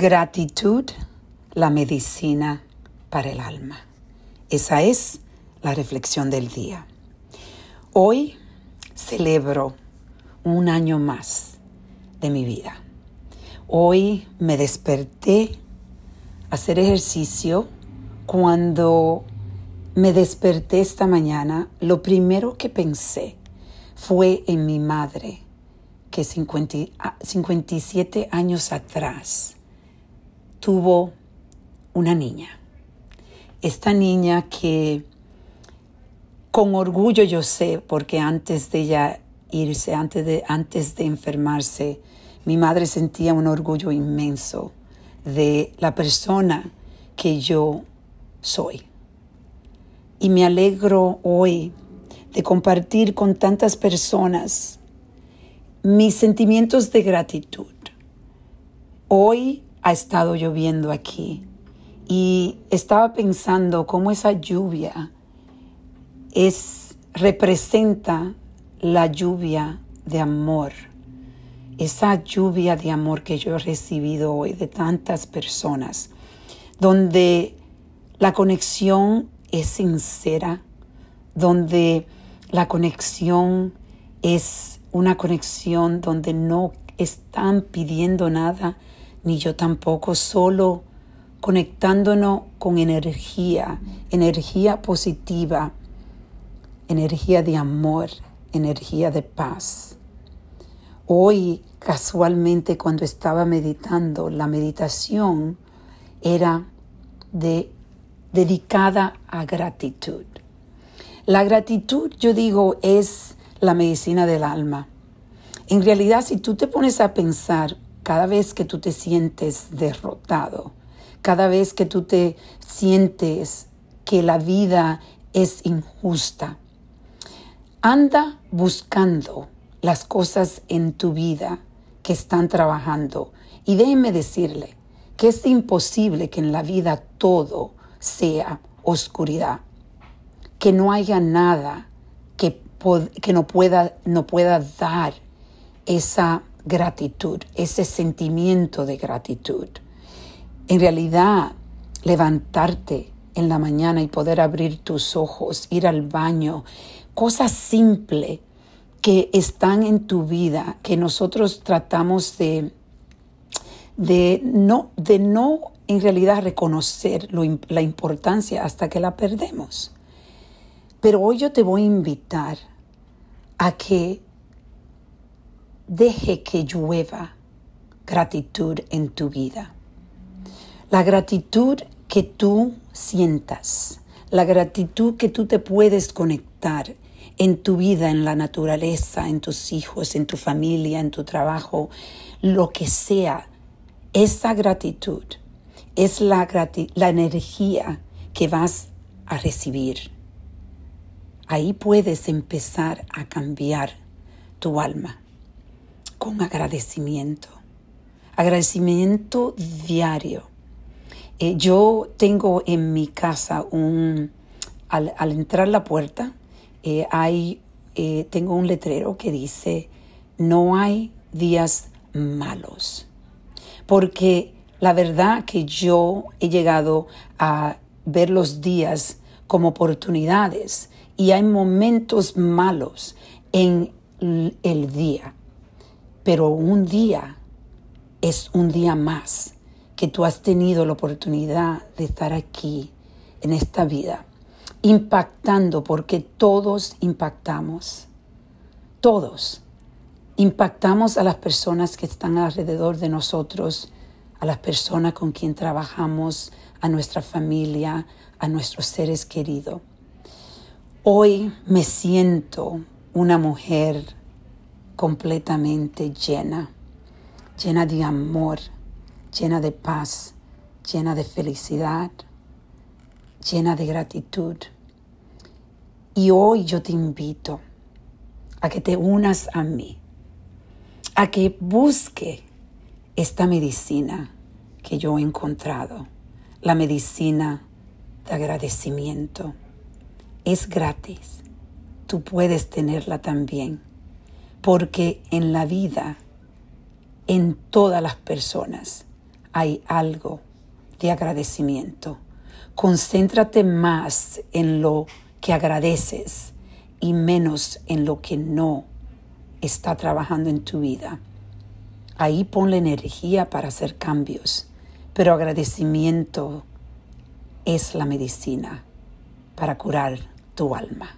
Gratitud, la medicina para el alma. Esa es la reflexión del día. Hoy celebro un año más de mi vida. Hoy me desperté a hacer ejercicio. Cuando me desperté esta mañana, lo primero que pensé fue en mi madre, que 57 años atrás tuvo una niña. Esta niña que con orgullo yo sé, porque antes de ella irse, antes de, antes de enfermarse, mi madre sentía un orgullo inmenso de la persona que yo soy. Y me alegro hoy de compartir con tantas personas mis sentimientos de gratitud. Hoy ha estado lloviendo aquí y estaba pensando cómo esa lluvia es representa la lluvia de amor. Esa lluvia de amor que yo he recibido hoy de tantas personas, donde la conexión es sincera, donde la conexión es una conexión donde no están pidiendo nada, ni yo tampoco, solo conectándonos con energía, energía positiva, energía de amor, energía de paz. Hoy, casualmente, cuando estaba meditando, la meditación era de, dedicada a gratitud. La gratitud, yo digo, es la medicina del alma. En realidad, si tú te pones a pensar cada vez que tú te sientes derrotado, cada vez que tú te sientes que la vida es injusta, anda buscando las cosas en tu vida que están trabajando. Y déjeme decirle que es imposible que en la vida todo sea oscuridad, que no haya nada que, que no, pueda, no pueda dar esa gratitud, ese sentimiento de gratitud. En realidad, levantarte en la mañana y poder abrir tus ojos, ir al baño, cosas simples que están en tu vida, que nosotros tratamos de, de, no, de no en realidad reconocer la importancia hasta que la perdemos. Pero hoy yo te voy a invitar a que deje que llueva gratitud en tu vida. La gratitud que tú sientas, la gratitud que tú te puedes conectar en tu vida, en la naturaleza, en tus hijos, en tu familia, en tu trabajo, lo que sea, esa gratitud es la, la energía que vas a recibir. Ahí puedes empezar a cambiar tu alma con agradecimiento. Agradecimiento diario. Eh, yo tengo en mi casa un, al, entrar la puerta, eh, hay, eh, tengo un letrero que dice, no hay días malos. Porque la verdad que yo he llegado a ver los días como oportunidades y hay momentos malos en el día pero un día es un día más que tú has tenido la oportunidad de estar aquí en esta vida, impactando, porque todos impactamos, todos impactamos a las personas que están alrededor de nosotros, a las personas con quien trabajamos, a nuestra familia, a nuestros seres queridos. Hoy me siento una mujer completamente llena, llena de amor, llena de paz, llena de felicidad, llena de gratitud. Y hoy yo te invito a que te unas a mí, a que busque esta medicina que yo he encontrado, la medicina de agradecimiento. Es gratis, tú puedes tenerla también porque en la vida, en todas las personas, hay algo de agradecimiento. Concéntrate más en lo que agradeces y menos en lo que no está trabajando en tu vida. Ahí pon la energía para hacer cambios, pero agradecimiento es la medicina para curar tu alma.